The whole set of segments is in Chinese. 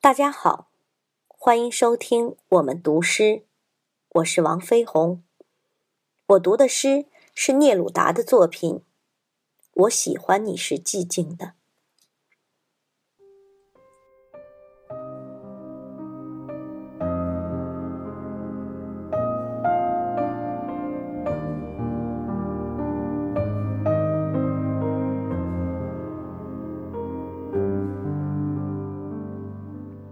大家好，欢迎收听我们读诗，我是王飞鸿。我读的诗是聂鲁达的作品。我喜欢你是寂静的。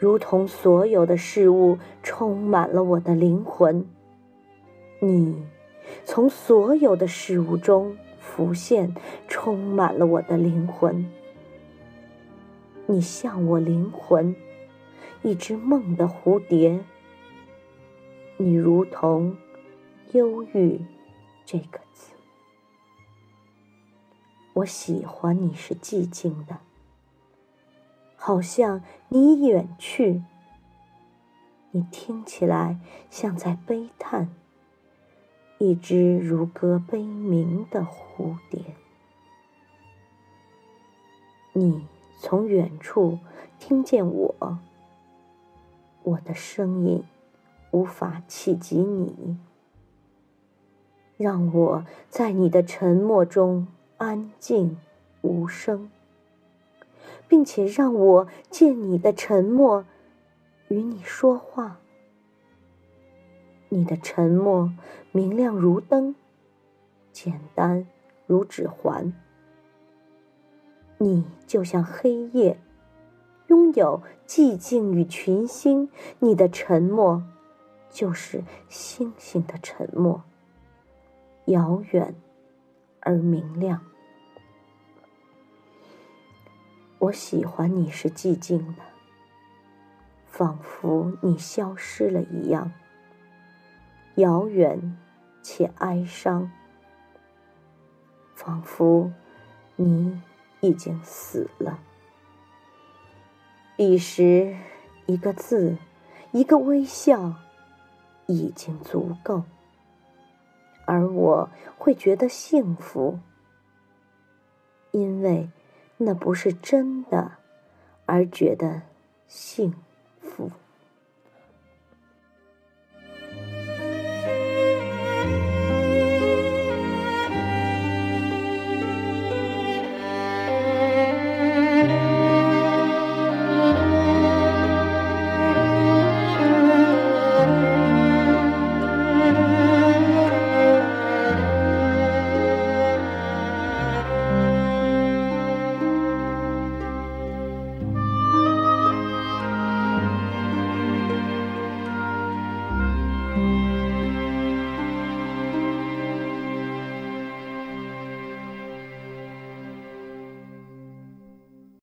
如同所有的事物充满了我的灵魂，你从所有的事物中浮现，充满了我的灵魂。你像我灵魂，一只梦的蝴蝶。你如同忧郁这个字，我喜欢你是寂静的。好像你远去，你听起来像在悲叹，一只如歌悲鸣的蝴蝶。你从远处听见我，我的声音无法企及你，让我在你的沉默中安静无声。并且让我借你的沉默与你说话。你的沉默明亮如灯，简单如指环。你就像黑夜，拥有寂静与群星。你的沉默就是星星的沉默，遥远而明亮。我喜欢你是寂静的，仿佛你消失了一样，遥远且哀伤，仿佛你已经死了。彼时，一个字，一个微笑，已经足够，而我会觉得幸福，因为。那不是真的，而觉得幸福。